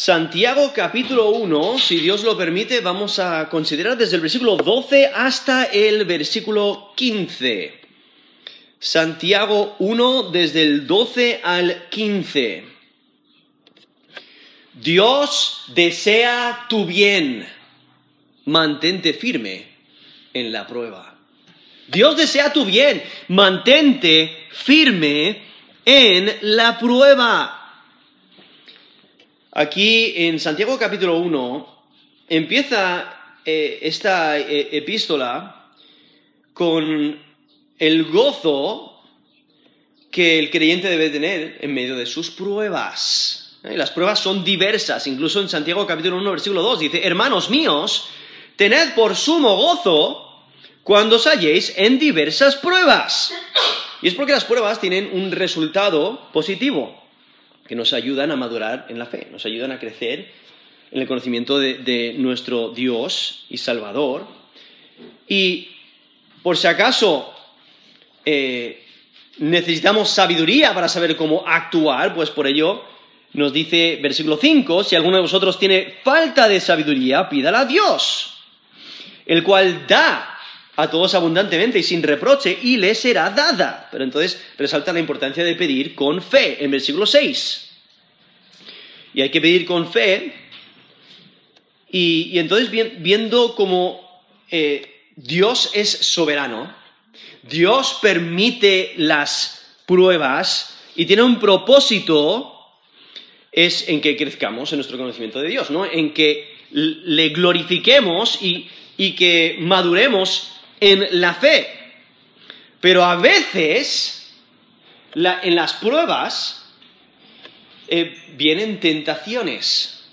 Santiago capítulo 1, si Dios lo permite, vamos a considerar desde el versículo 12 hasta el versículo 15. Santiago 1, desde el 12 al 15. Dios desea tu bien. Mantente firme en la prueba. Dios desea tu bien. Mantente firme en la prueba. Aquí en Santiago capítulo 1 empieza eh, esta eh, epístola con el gozo que el creyente debe tener en medio de sus pruebas. ¿Eh? Las pruebas son diversas, incluso en Santiago capítulo 1 versículo 2 dice, hermanos míos, tened por sumo gozo cuando os halléis en diversas pruebas. Y es porque las pruebas tienen un resultado positivo que nos ayudan a madurar en la fe, nos ayudan a crecer en el conocimiento de, nuestro Dios y Salvador. Y por si acaso eh, necesitamos sabiduría para saber cómo actuar, pues por ello nos dice versículo 5, si alguno de vosotros tiene falta de sabiduría, pídala a Dios, el cual da a todos abundantemente y sin reproche, y le será dada. Pero entonces resalta la importancia de pedir con fe, en versículo 6. Y hay que pedir con fe. Y, entonces viendo cómo eh, Dios es soberano, Dios permite las pruebas y tiene un propósito, es en que crezcamos en nuestro conocimiento de Dios, ¿no? En que le glorifiquemos y, y que maduremos en la fe. Pero a veces, en las pruebas, eh, vienen tentaciones.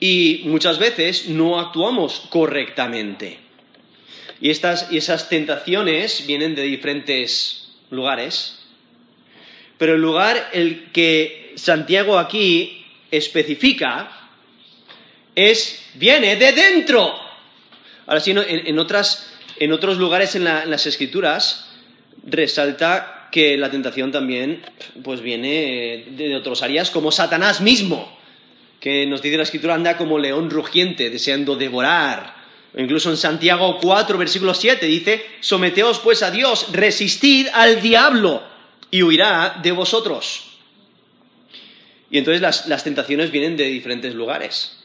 Y muchas veces no actuamos correctamente. Y, estas, y esas tentaciones vienen de diferentes lugares. Pero el lugar el que Santiago aquí especifica es, viene de dentro. Ahora sí, en otras en otros lugares en, las escrituras resalta que la tentación también pues viene de otras áreas como Satanás mismo, que nos dice la escritura anda como león rugiente, deseando devorar. O incluso en Santiago 4, versículo 7 dice, someteos pues a Dios, resistid al diablo y huirá de vosotros. Y entonces las tentaciones vienen de diferentes lugares.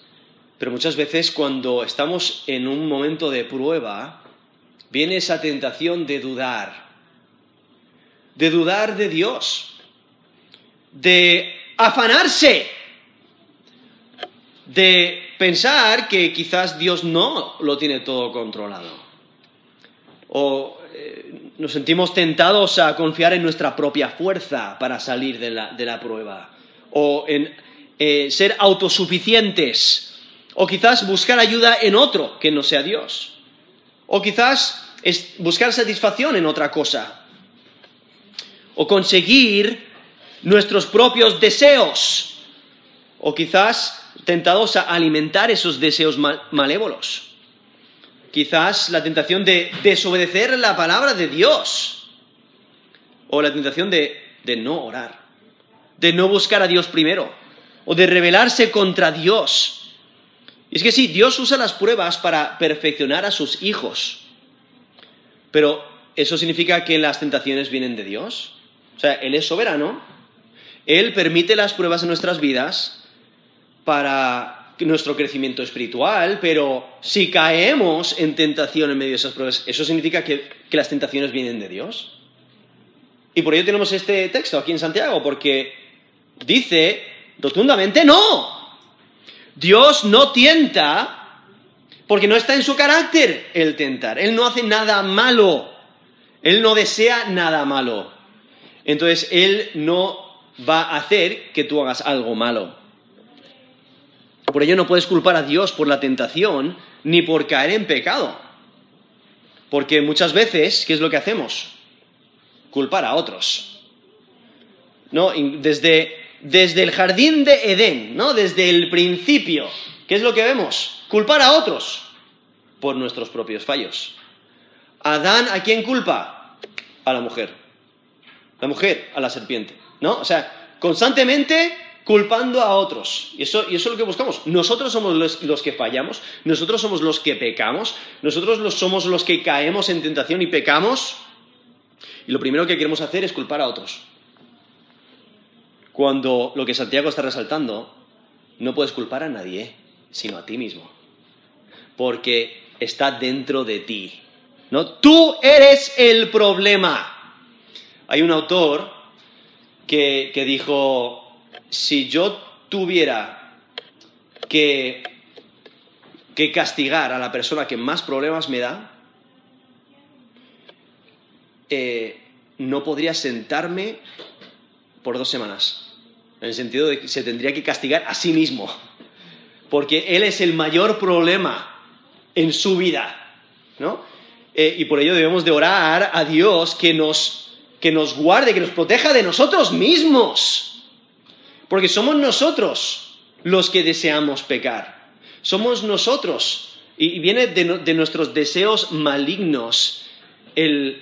Pero muchas veces cuando estamos en un momento de prueba, viene esa tentación de dudar, de dudar de Dios, de afanarse, de pensar que quizás Dios no lo tiene todo controlado. O eh, nos sentimos tentados a confiar en nuestra propia fuerza para salir de la, prueba. O en eh, ser autosuficientes. O quizás buscar ayuda en otro que no sea Dios. O quizás es buscar satisfacción en otra cosa. O conseguir nuestros propios deseos. O quizás tentados a alimentar esos deseos malévolos. Quizás la tentación de desobedecer la palabra de Dios. O la tentación de, de no orar. De no buscar a Dios primero. O de rebelarse contra Dios y es que sí, Dios usa las pruebas para perfeccionar a sus hijos. Pero ¿eso significa que las tentaciones vienen de Dios? O sea, Él es soberano. Él permite las pruebas en nuestras vidas para nuestro crecimiento espiritual, pero si caemos en tentación en medio de esas pruebas, ¿eso significa que, que las tentaciones vienen de Dios? Y por ello tenemos este texto aquí en Santiago, porque dice rotundamente no. Dios no tienta porque no está en su carácter el tentar. Él no hace nada malo. Él no desea nada malo. Entonces, Él no va a hacer que tú hagas algo malo. Por ello no puedes culpar a Dios por la tentación ni por caer en pecado. Porque muchas veces, ¿qué es lo que hacemos? Culpar a otros. ¿No? Desde desde el jardín de Edén, ¿no? Desde el principio. ¿Qué es lo que vemos? Culpar a otros por nuestros propios fallos. Adán, ¿a quién culpa? A la mujer. La mujer a la serpiente, ¿no? O sea, constantemente culpando a otros. Y eso, y eso es lo que buscamos. Nosotros somos los, que fallamos, nosotros somos los que pecamos, nosotros somos los que caemos en tentación y pecamos. Y lo primero que queremos hacer es culpar a otros. Cuando lo que Santiago está resaltando, no puedes culpar a nadie, sino a ti mismo. Porque está dentro de ti. ¿no? Tú eres el problema. Hay un autor que, que dijo, si yo tuviera que, que castigar a la persona que más problemas me da, eh, no podría sentarme por dos semanas. En el sentido de que se tendría que castigar a sí mismo. Porque él es el mayor problema en su vida. ¿no? Eh, y por ello debemos de orar a Dios que nos, que nos guarde, que nos proteja de nosotros mismos. Porque somos nosotros los que deseamos pecar. Somos nosotros. Y viene de, nuestros deseos malignos el,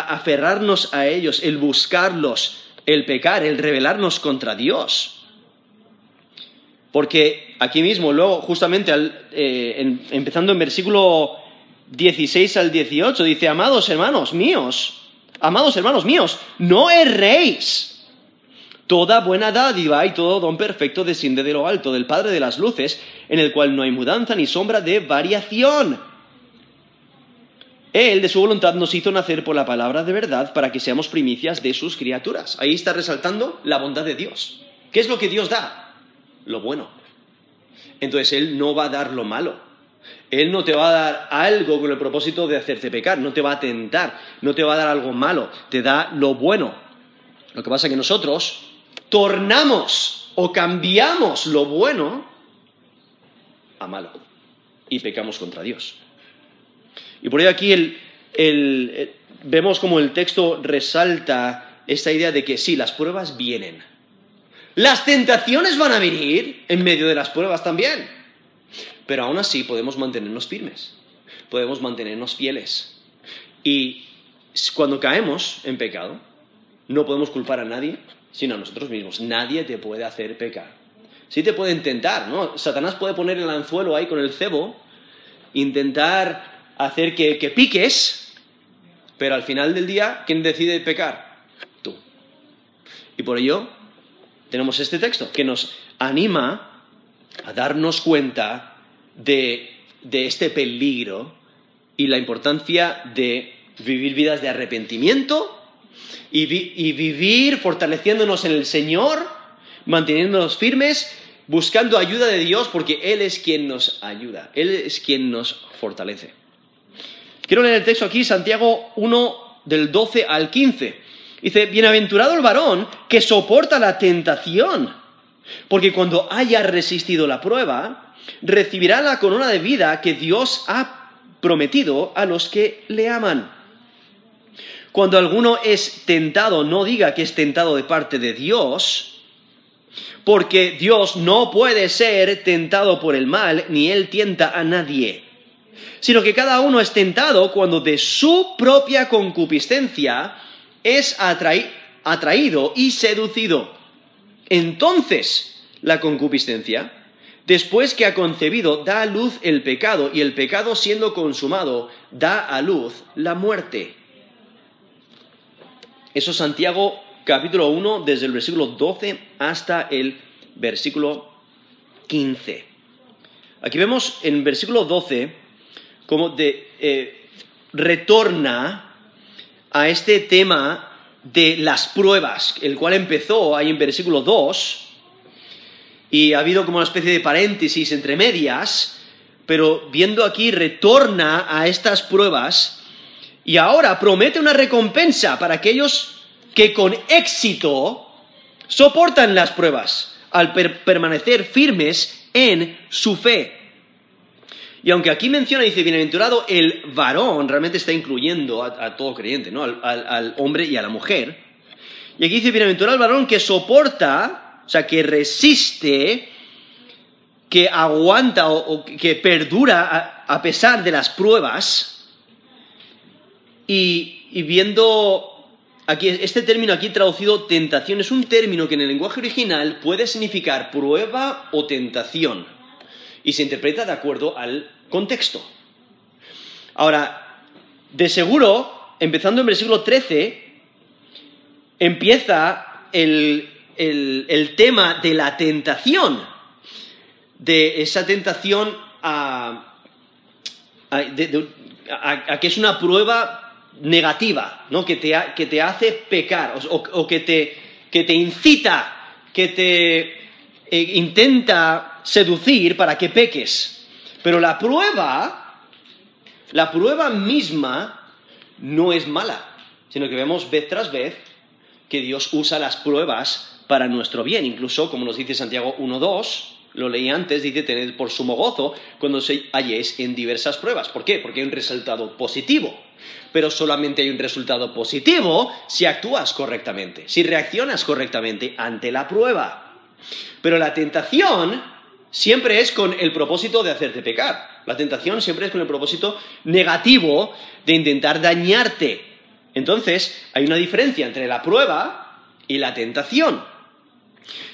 aferrarnos a ellos, el buscarlos, el pecar, el rebelarnos contra Dios. Porque aquí mismo, luego, justamente eh, empezando en versículo 16 al 18, dice, amados hermanos míos, amados hermanos míos, no erréis Toda buena dádiva y todo don perfecto desciende de lo alto, del Padre de las Luces, en el cual no hay mudanza ni sombra de variación. Él, de su voluntad, nos hizo nacer por la palabra de verdad para que seamos primicias de sus criaturas. Ahí está resaltando la bondad de Dios. ¿Qué es lo que Dios da? Lo bueno. Entonces Él no va a dar lo malo. Él no te va a dar algo con el propósito de hacerte pecar, no te va a tentar, no te va a dar algo malo, te da lo bueno. Lo que pasa es que nosotros tornamos o cambiamos lo bueno a malo y pecamos contra Dios. Y por ello aquí vemos como el texto resalta esta idea de que sí, las pruebas vienen. Las tentaciones van a venir en medio de las pruebas también. Pero aún así podemos mantenernos firmes, podemos mantenernos fieles. Y cuando caemos en pecado, no podemos culpar a nadie, sino a nosotros mismos. Nadie te puede hacer pecar. Sí te puede intentar, ¿no? Satanás puede poner el anzuelo ahí con el cebo, intentar hacer que, que piques, pero al final del día, ¿quién decide pecar? Tú. Y por ello tenemos este texto que nos anima a darnos cuenta de, de este peligro y la importancia de vivir vidas de arrepentimiento y, vivir fortaleciéndonos en el Señor, manteniéndonos firmes, buscando ayuda de Dios, porque Él es quien nos ayuda, Él es quien nos fortalece. Quiero leer el texto aquí, Santiago 1 del 12 al 15. Dice, bienaventurado el varón que soporta la tentación, porque cuando haya resistido la prueba, recibirá la corona de vida que Dios ha prometido a los que le aman. Cuando alguno es tentado, no diga que es tentado de parte de Dios, porque Dios no puede ser tentado por el mal, ni Él tienta a nadie, sino que cada uno es tentado cuando de su propia concupiscencia es atraído y seducido. Entonces, la concupiscencia, después que ha concebido, da a luz el pecado, y el pecado siendo consumado, da a luz la muerte. Eso es Santiago capítulo 1, desde el versículo 12 hasta el versículo 15. Aquí vemos en versículo 12 cómo de, eh, retorna a este tema de las pruebas, el cual empezó ahí en versículo 2, y ha habido como una especie de paréntesis entre medias, pero viendo aquí retorna a estas pruebas y ahora promete una recompensa para aquellos que con éxito soportan las pruebas al permanecer firmes en su fe. Y aunque aquí menciona, dice, bienaventurado el varón, realmente está incluyendo a, todo creyente, ¿no? Al, al, hombre y a la mujer. Y aquí dice, bienaventurado el varón que soporta, o sea, que resiste, que aguanta o, que perdura a pesar de las pruebas, y, viendo aquí, este término aquí traducido tentación es un término que en el lenguaje original puede significar prueba o tentación y se interpreta de acuerdo al contexto. Ahora, de seguro, empezando en versículo 13, empieza el, tema de la tentación, de esa tentación a, que es una prueba negativa, ¿no? que, te, que te hace pecar o, que, te, que, te, incita, que te eh, intenta seducir para que peques. Pero la prueba, la prueba misma no es mala, sino que vemos vez tras vez que Dios usa las pruebas para nuestro bien. Incluso, como nos dice Santiago 1.2, lo leí antes, dice, tened por sumo gozo cuando se halléis en diversas pruebas. ¿Por qué? Porque hay un resultado positivo. Pero solamente hay un resultado positivo si actúas correctamente, si reaccionas correctamente ante la prueba. Pero la tentación siempre es con el propósito de hacerte pecar. La tentación siempre es con el propósito negativo de intentar dañarte. Entonces, hay una diferencia entre la prueba y la tentación.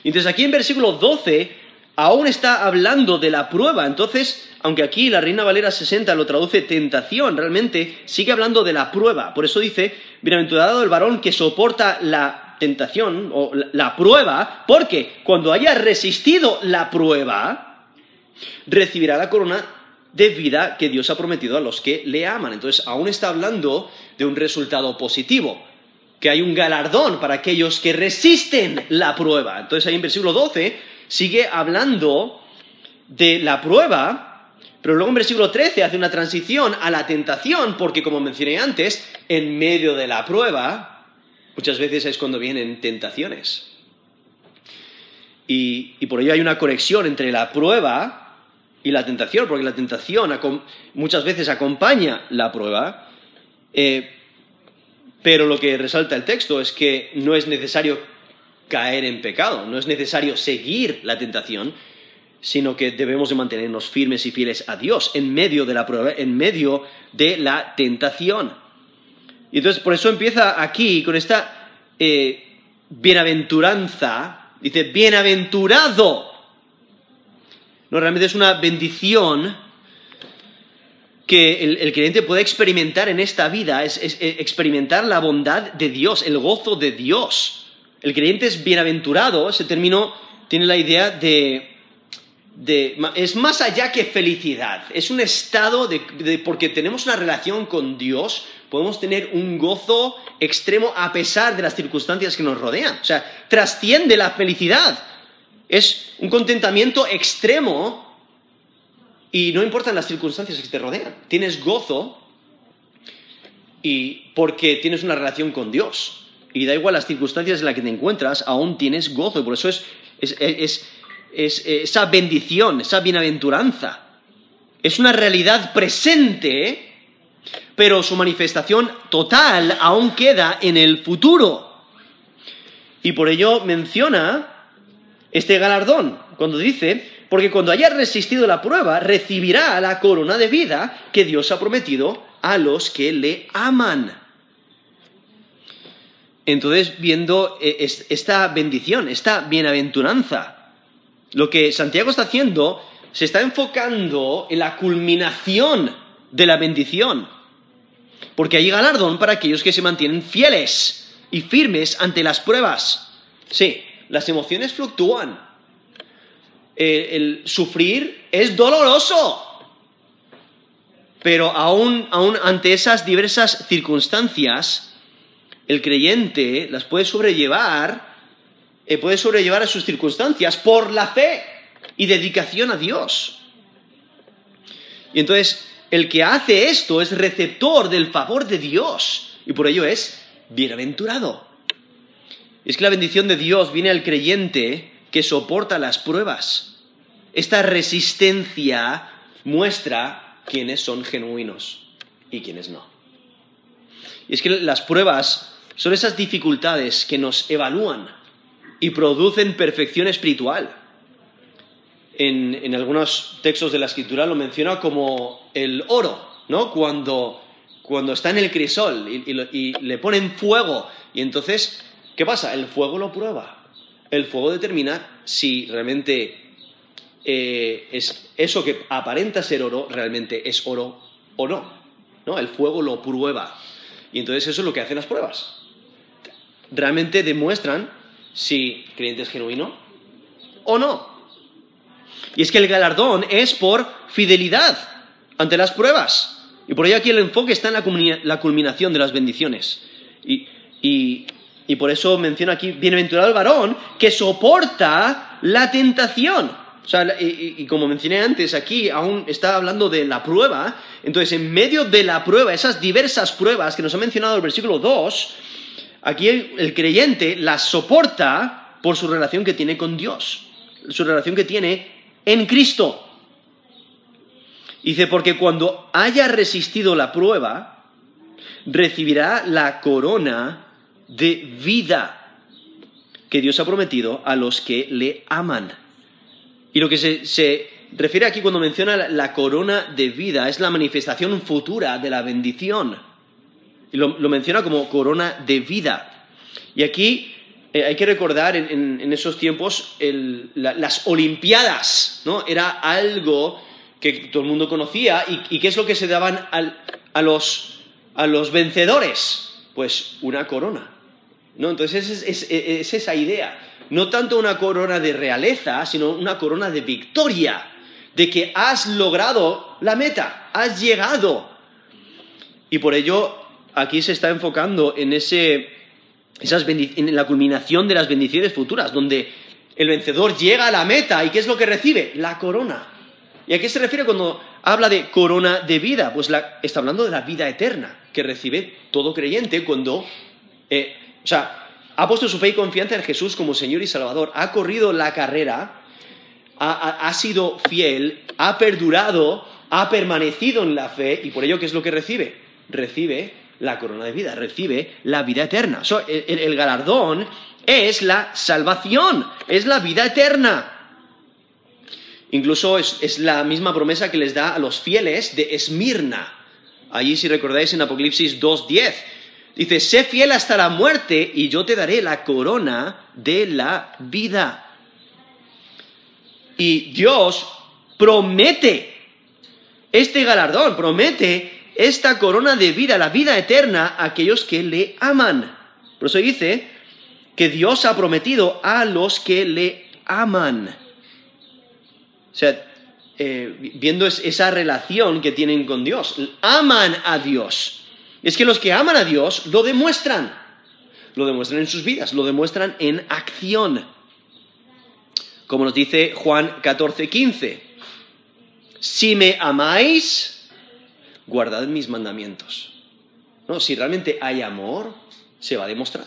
Entonces, aquí en versículo 12 aún está hablando de la prueba. Entonces, aunque aquí la Reina Valera 60 lo traduce tentación, realmente sigue hablando de la prueba. Por eso dice, bienaventurado el varón que soporta la tentación o la prueba, porque cuando haya resistido la prueba, recibirá la corona de vida que Dios ha prometido a los que le aman. Entonces, aún está hablando de un resultado positivo, que hay un galardón para aquellos que resisten la prueba. Entonces, ahí en versículo 12 sigue hablando de la prueba, pero luego en versículo 13 hace una transición a la tentación, porque como mencioné antes, en medio de la prueba, muchas veces es cuando vienen tentaciones. Y, por ello hay una conexión entre la prueba y la tentación, porque la tentación muchas veces acompaña la prueba, eh, pero lo que resalta el texto es que no es necesario caer en pecado, no es necesario seguir la tentación, sino que debemos de mantenernos firmes y fieles a Dios en medio de la prueba, en medio de la tentación. Y entonces por eso empieza aquí con esta eh, bienaventuranza, dice, bienaventurado no, realmente es una bendición que el, creyente puede experimentar en esta vida, es, experimentar la bondad de Dios, el gozo de Dios. El creyente es bienaventurado, ese término tiene la idea de, es más allá que felicidad, es un estado de, porque tenemos una relación con Dios, podemos tener un gozo extremo a pesar de las circunstancias que nos rodean. O sea, trasciende la felicidad. Es un contentamiento extremo y no importan las circunstancias que te rodean. Tienes gozo y porque tienes una relación con Dios. Y da igual las circunstancias en las que te encuentras, aún tienes gozo. Y por eso es, es esa bendición, esa bienaventuranza. Es una realidad presente, pero su manifestación total aún queda en el futuro. Y por ello menciona este galardón, cuando dice, porque cuando haya resistido la prueba, recibirá la corona de vida que Dios ha prometido a los que le aman. Entonces, viendo eh, esta bendición, esta bienaventuranza, lo que Santiago está haciendo, se está enfocando en la culminación de la bendición. Porque hay galardón para aquellos que se mantienen fieles y firmes ante las pruebas. Sí, las emociones fluctúan. El sufrir es doloroso. Pero aún, aún ante esas diversas circunstancias, el creyente las puede sobrellevar, eh, puede sobrellevar a sus circunstancias por la fe y dedicación a Dios. Y entonces, el que hace esto es receptor del favor de Dios y por ello es bienaventurado. Es que la bendición de Dios viene al creyente que soporta las pruebas. Esta resistencia muestra quiénes son genuinos y quiénes no. Y es que las pruebas son esas dificultades que nos evalúan y producen perfección espiritual. En, algunos textos de la escritura lo menciona como el oro, ¿no? Cuando, está en el crisol y le ponen fuego Y entonces, ¿qué pasa? El fuego lo prueba. El fuego determina si realmente eh, es eso que aparenta ser oro realmente es oro o no. ¿no? El fuego lo prueba. Y entonces eso es lo que hacen las pruebas. Realmente demuestran si creyente es genuino o no. Y es que el galardón es por fidelidad ante las pruebas. Y por ello aquí el enfoque está en la culminación de las bendiciones. Y, por eso menciona aquí, bienaventurado el varón que soporta la tentación. O sea, y, como mencioné antes, aquí aún está hablando de la prueba. Entonces, en medio de la prueba, esas diversas pruebas que nos ha mencionado el versículo 2, aquí el creyente las soporta por su relación que tiene con Dios, su relación que tiene en Cristo. Dice, porque cuando haya resistido la prueba, recibirá la corona de vida que Dios ha prometido a los que le aman. Y lo que se, refiere aquí cuando menciona la, corona de vida es la manifestación futura de la bendición. Y lo, menciona como corona de vida. Y aquí eh, hay que recordar en, esos tiempos las Olimpiadas, ¿no? Era algo que todo el mundo conocía y, qué es lo que se daban a, los, vencedores? Pues una corona. ¿no? Entonces es, es, esa idea. No tanto una corona de realeza, sino una corona de victoria, de que has logrado la meta, has llegado. Y por ello aquí se está enfocando en, ese, esas en la culminación de las bendiciones futuras, donde el vencedor llega a la meta y ¿qué es lo que recibe? La corona. ¿Y a qué se refiere cuando habla de corona de vida? Pues está hablando de la vida eterna que recibe todo creyente cuando, eh, o sea, ha puesto su fe y confianza en Jesús como Señor y Salvador, ha corrido la carrera, ha, sido fiel, ha perdurado, ha permanecido en la fe y por ello, ¿qué es lo que recibe? Recibe la corona de vida, recibe la vida eterna. el galardón es la salvación, es la vida eterna. Incluso es, la misma promesa que les da a los fieles de Esmirna. Allí, si recordáis, en Apocalipsis 2.10, dice, sé fiel hasta la muerte y yo te daré la corona de la vida. Y Dios promete este galardón, promete esta corona de vida, la vida eterna, a aquellos que le aman. Por eso dice que Dios ha prometido a los que le aman. O sea, eh, viendo esa relación que tienen con Dios. Aman a Dios. Es que los que aman a Dios lo demuestran. Lo demuestran en sus vidas, lo demuestran en acción. Como nos dice Juan 14, 15. Si me amáis, guardad mis mandamientos. No, si realmente hay amor, se va a demostrar.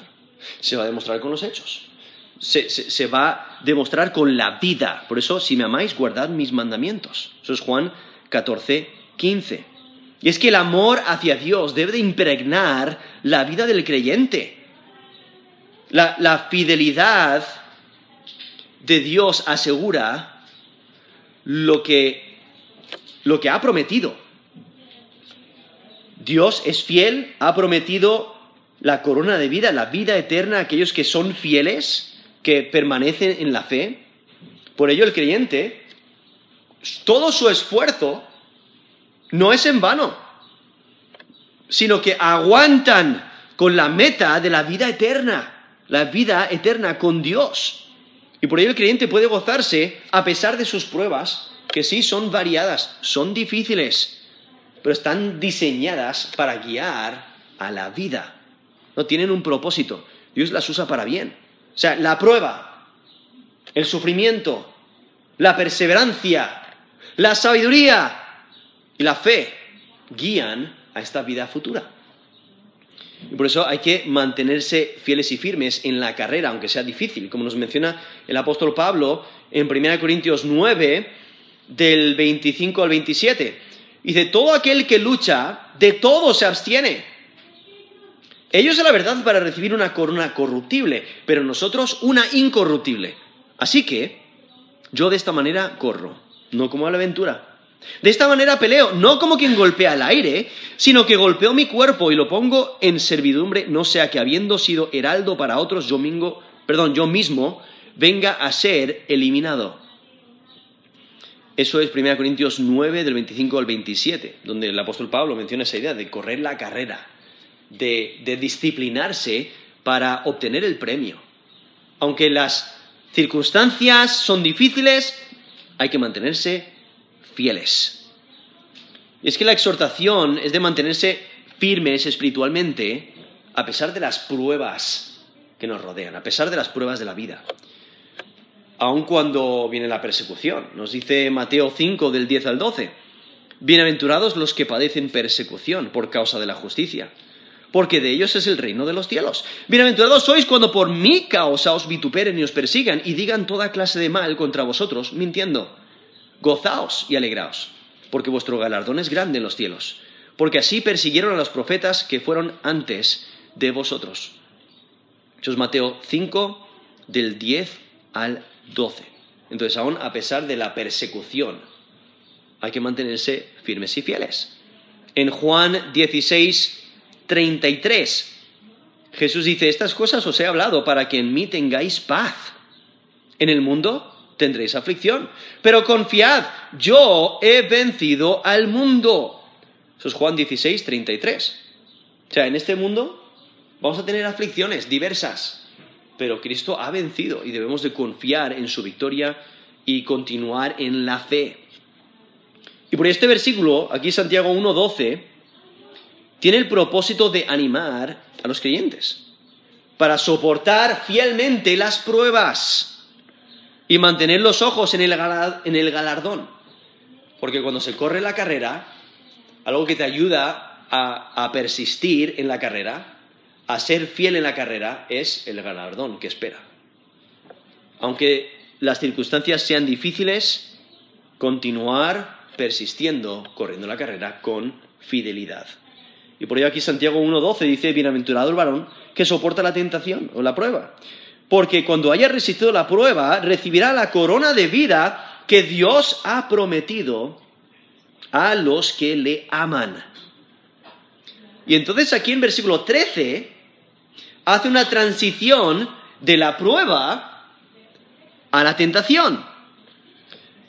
Se va a demostrar con los hechos se, va a demostrar con la vida. Por eso, si me amáis, guardad mis mandamientos. Eso es Juan 14, 15. Y es que el amor hacia Dios debe de impregnar la vida del creyente. La, fidelidad de Dios asegura lo que, lo que ha prometido. Dios es fiel, ha prometido la corona de vida, la vida eterna a aquellos que son fieles que permanecen en la fe. Por ello el creyente, todo su esfuerzo no es en vano, sino que aguantan con la meta de la vida eterna, la vida eterna con Dios. Y por ello el creyente puede gozarse a pesar de sus pruebas, que sí son variadas, son difíciles, pero están diseñadas para guiar a la vida. No tienen un propósito. Dios las usa para bien. O sea, la prueba, el sufrimiento, la perseverancia, la sabiduría y la fe guían a esta vida futura. Y por eso hay que mantenerse fieles y firmes en la carrera, aunque sea difícil, como nos menciona el apóstol Pablo en 1 Corintios 9, del 25 al 27. Dice, todo aquel que lucha, de todo se abstiene. Ellos a la verdad para recibir una corona corruptible, pero nosotros una incorruptible. Así que yo de esta manera corro, no como a la aventura, De esta manera peleo, no como quien golpea el aire, sino que golpeo mi cuerpo y lo pongo en servidumbre, no sea que habiendo sido heraldo para otros, yo, perdón, yo mismo venga a ser eliminado. Eso es 1 Corintios 9, del 25 al 27, donde el apóstol Pablo menciona esa idea de correr la carrera, de disciplinarse para obtener el premio. Aunque las circunstancias son difíciles, hay que mantenerse fieles. Y es que la exhortación es de mantenerse firmes espiritualmente a pesar de las pruebas que nos rodean, a pesar de las pruebas de la vida. Aun cuando viene la persecución. Nos dice Mateo 5 del 10 al 12. Bienaventurados los que padecen persecución por causa de la justicia porque de ellos es el reino de los cielos. Bienaventurados sois cuando por mi causa os vituperen y os persigan y digan toda clase de mal contra vosotros, mintiendo. Gozaos y alegraos, porque vuestro galardón es grande en los cielos, porque así persiguieron a los profetas que fueron antes de vosotros. Eso es Mateo 5, del 10 al 12. Entonces, aún a pesar de la persecución, hay que mantenerse firmes y fieles. En Juan 16, 33. Jesús dice, estas cosas os he hablado para que en mí tengáis paz. En el mundo tendréis aflicción, pero confiad, yo he vencido al mundo. Eso es Juan 16, 33. O sea, en este mundo vamos a tener aflicciones diversas, pero Cristo ha vencido y debemos de confiar en su victoria y continuar en la fe. Y por este versículo, aquí Santiago 1.12, tiene el propósito de animar a los creyentes para soportar fielmente las pruebas y mantener los ojos en el, galardón. Porque cuando se corre la carrera, algo que te ayuda a, a persistir en la carrera, a ser fiel en la carrera, es el galardón que espera. Aunque las circunstancias sean difíciles, continuar persistiendo, corriendo la carrera con fidelidad. Y por ello aquí Santiago 1.12 dice, bienaventurado el varón que soporta la tentación o la prueba. Porque cuando haya resistido la prueba, recibirá la corona de vida que Dios ha prometido a los que le aman. Y entonces aquí en versículo 13 hace una transición de la prueba a la tentación.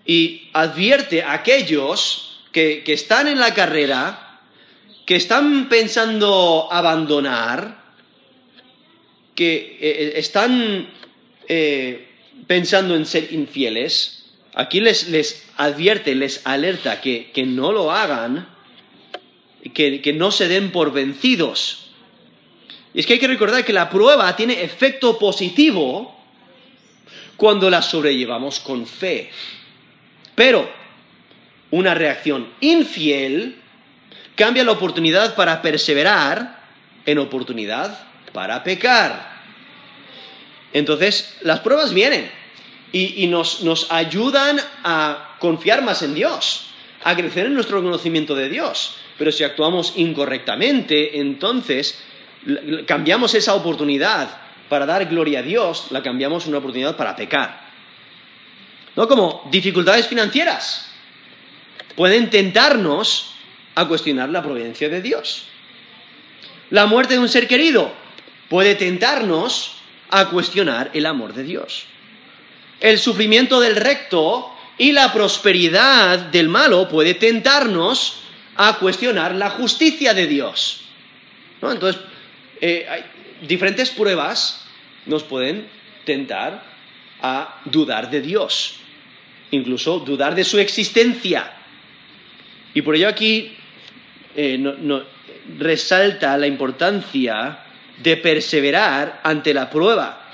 Y advierte a aquellos que, que están en la carrera que están pensando abandonar, que eh, están eh, pensando en ser infieles, aquí les, les advierte, les alerta que, que no lo hagan, que, que no se den por vencidos. Y es que hay que recordar que la prueba tiene efecto positivo cuando la sobrellevamos con fe. Pero una reacción infiel cambia la oportunidad para perseverar en oportunidad para pecar. Entonces, las pruebas vienen y, nos, nos ayudan a confiar más en Dios, a crecer en nuestro conocimiento de Dios. Pero si actuamos incorrectamente, entonces cambiamos esa oportunidad para dar gloria a Dios, la cambiamos en una oportunidad para pecar. No como dificultades financieras. Pueden tentarnos a cuestionar la providencia de Dios. La muerte de un ser querido puede tentarnos a cuestionar el amor de Dios. El sufrimiento del recto y la prosperidad del malo puede tentarnos a cuestionar la justicia de Dios. Entonces, eh, hay diferentes pruebas nos pueden tentar a dudar de Dios, incluso dudar de su existencia. Y por ello aquí eh, resalta la importancia de perseverar ante la prueba.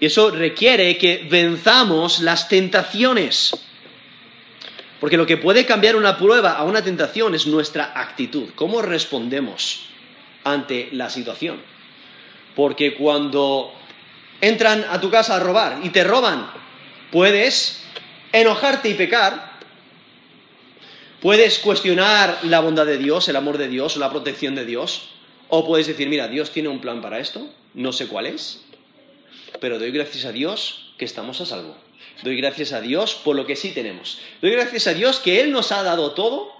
Y eso requiere que venzamos las tentaciones. Porque lo que puede cambiar una prueba a una tentación es nuestra actitud, cómo respondemos ante la situación. Porque cuando entran a tu casa a robar y te roban, puedes enojarte y pecar, Puedes cuestionar la bondad de Dios, el amor de Dios, la protección de Dios, o puedes decir, mira, Dios tiene un plan para esto, no sé cuál es, pero doy gracias a Dios que estamos a salvo. Doy gracias a Dios por lo que sí tenemos. Doy gracias a Dios que Él nos ha dado todo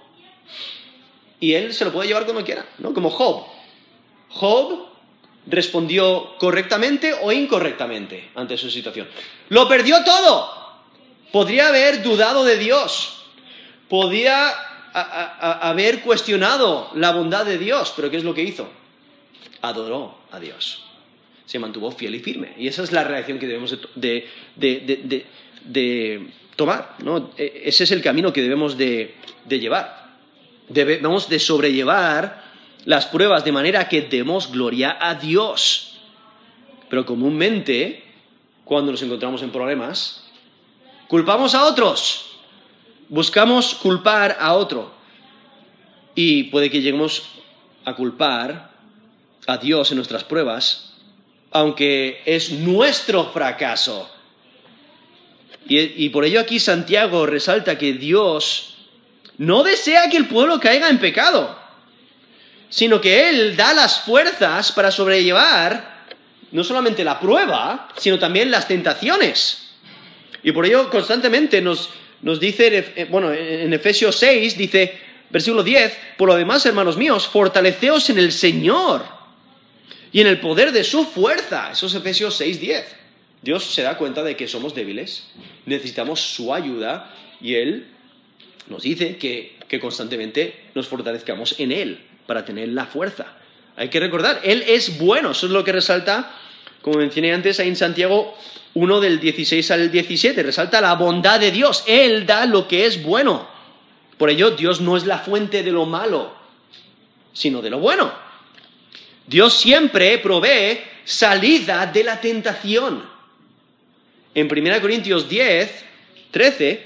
y Él se lo puede llevar cuando quiera, ¿no? Como Job. Job respondió correctamente o incorrectamente ante su situación. Lo perdió todo. Podría haber dudado de Dios. Podía haber cuestionado la bondad de Dios, pero ¿qué es lo que hizo? Adoró a Dios. Se mantuvo fiel y firme. Y esa es la reacción que debemos de, tomar. ¿no? E, ese es el camino que debemos de, llevar. Debemos de sobrellevar las pruebas de manera que demos gloria a Dios. Pero comúnmente, cuando nos encontramos en problemas, culpamos a otros. Buscamos culpar a otro. Y puede que lleguemos a culpar a Dios en nuestras pruebas, aunque es nuestro fracaso. Y, y, por ello aquí Santiago resalta que Dios no desea que el pueblo caiga en pecado sino que Él da las fuerzas para sobrellevar no solamente la prueba, sino también las tentaciones. Y por ello constantemente nos, dice, eh, bueno, en Efesios 6 dice, versículo 10, por lo demás, hermanos míos, fortaleceos en el Señor y en el poder de su fuerza. Eso es Efesios 6, 10. Dios se da cuenta de que somos débiles, necesitamos su ayuda y Él nos dice que, que constantemente nos fortalezcamos en Él para tener la fuerza. Hay que recordar, Él es bueno, eso es lo que resalta, como mencioné antes, ahí en Santiago 1 del 16 al 17, resalta la bondad de Dios, Él da lo que es bueno. Por ello, Dios no es la fuente de lo malo, sino de lo bueno. Dios siempre provee salida de la tentación. En 1 Corintios 10, 13,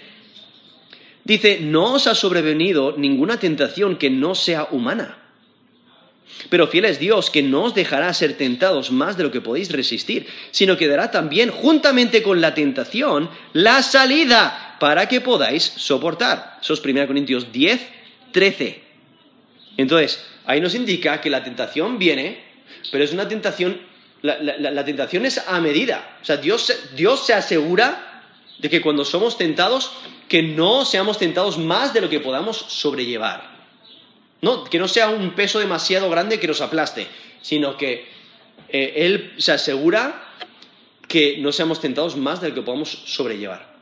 dice, no os ha sobrevenido ninguna tentación que no sea humana pero fiel es Dios, que no os dejará ser tentados más de lo que podéis resistir, sino que dará también, juntamente con la tentación, la salida para que podáis soportar. Eso es 1 Corintios 10, 13. Entonces, ahí nos indica que la tentación viene, pero es una tentación, la, tentación es a medida. O sea, Dios, Dios se asegura de que cuando somos tentados, que no seamos tentados más de lo que podamos sobrellevar. No, que no sea un peso demasiado grande que nos aplaste, sino que eh, Él se asegura que no seamos tentados más de lo que podamos sobrellevar.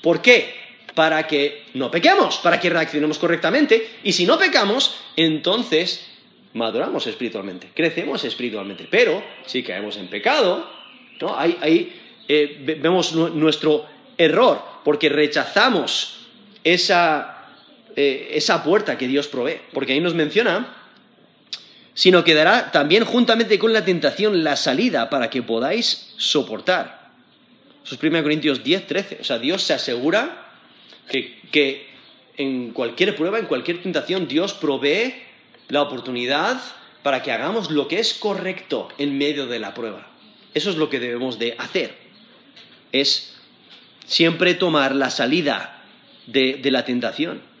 ¿Por qué? Para que no pequemos, para que reaccionemos correctamente. Y si no pecamos, entonces maduramos espiritualmente, crecemos espiritualmente. Pero si caemos en pecado, ¿no? ahí, eh, vemos nuestro error, porque rechazamos esa eh, esa puerta que Dios provee. Porque ahí nos menciona, sino que dará también juntamente con la tentación la salida para que podáis soportar. Eso es 1 Corintios 10, 13. O sea, Dios se asegura que, que en cualquier prueba, en cualquier tentación, Dios provee la oportunidad para que hagamos lo que es correcto en medio de la prueba. Eso es lo que debemos de hacer. Es siempre tomar la salida de la tentación.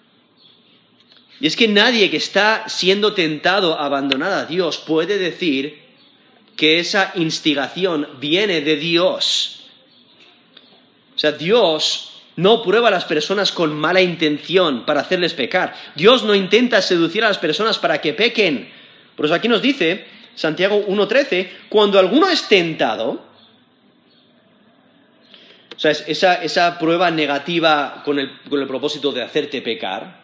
Y es que nadie que está siendo tentado a abandonar a Dios puede decir que esa instigación viene de Dios. O sea, Dios no prueba a las personas con mala intención para hacerles pecar. Dios no intenta seducir a las personas para que pequen. Por eso aquí nos dice Santiago 1.13, cuando alguno es tentado, o sea, esa, esa prueba negativa con el, con el propósito de hacerte pecar,